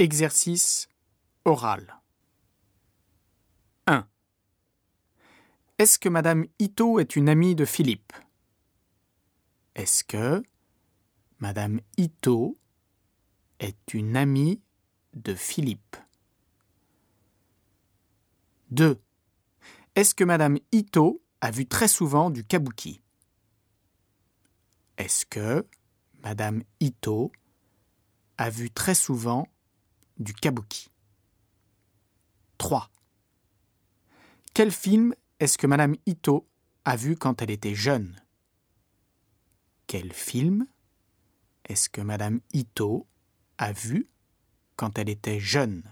Exercice oral. 1. Est-ce que Madame Ito est une amie de Philippe? Est-ce que Madame Ito est une amie de Philippe? 2. Est-ce que Madame Ito a vu très souvent du kabuki? Est-ce que Madame Ito a vu très souvent du kabuki. 3. Quel film est-ce que Madame Ito a vu quand elle était jeune? Quel film est-ce que Madame Ito a vu quand elle était jeune?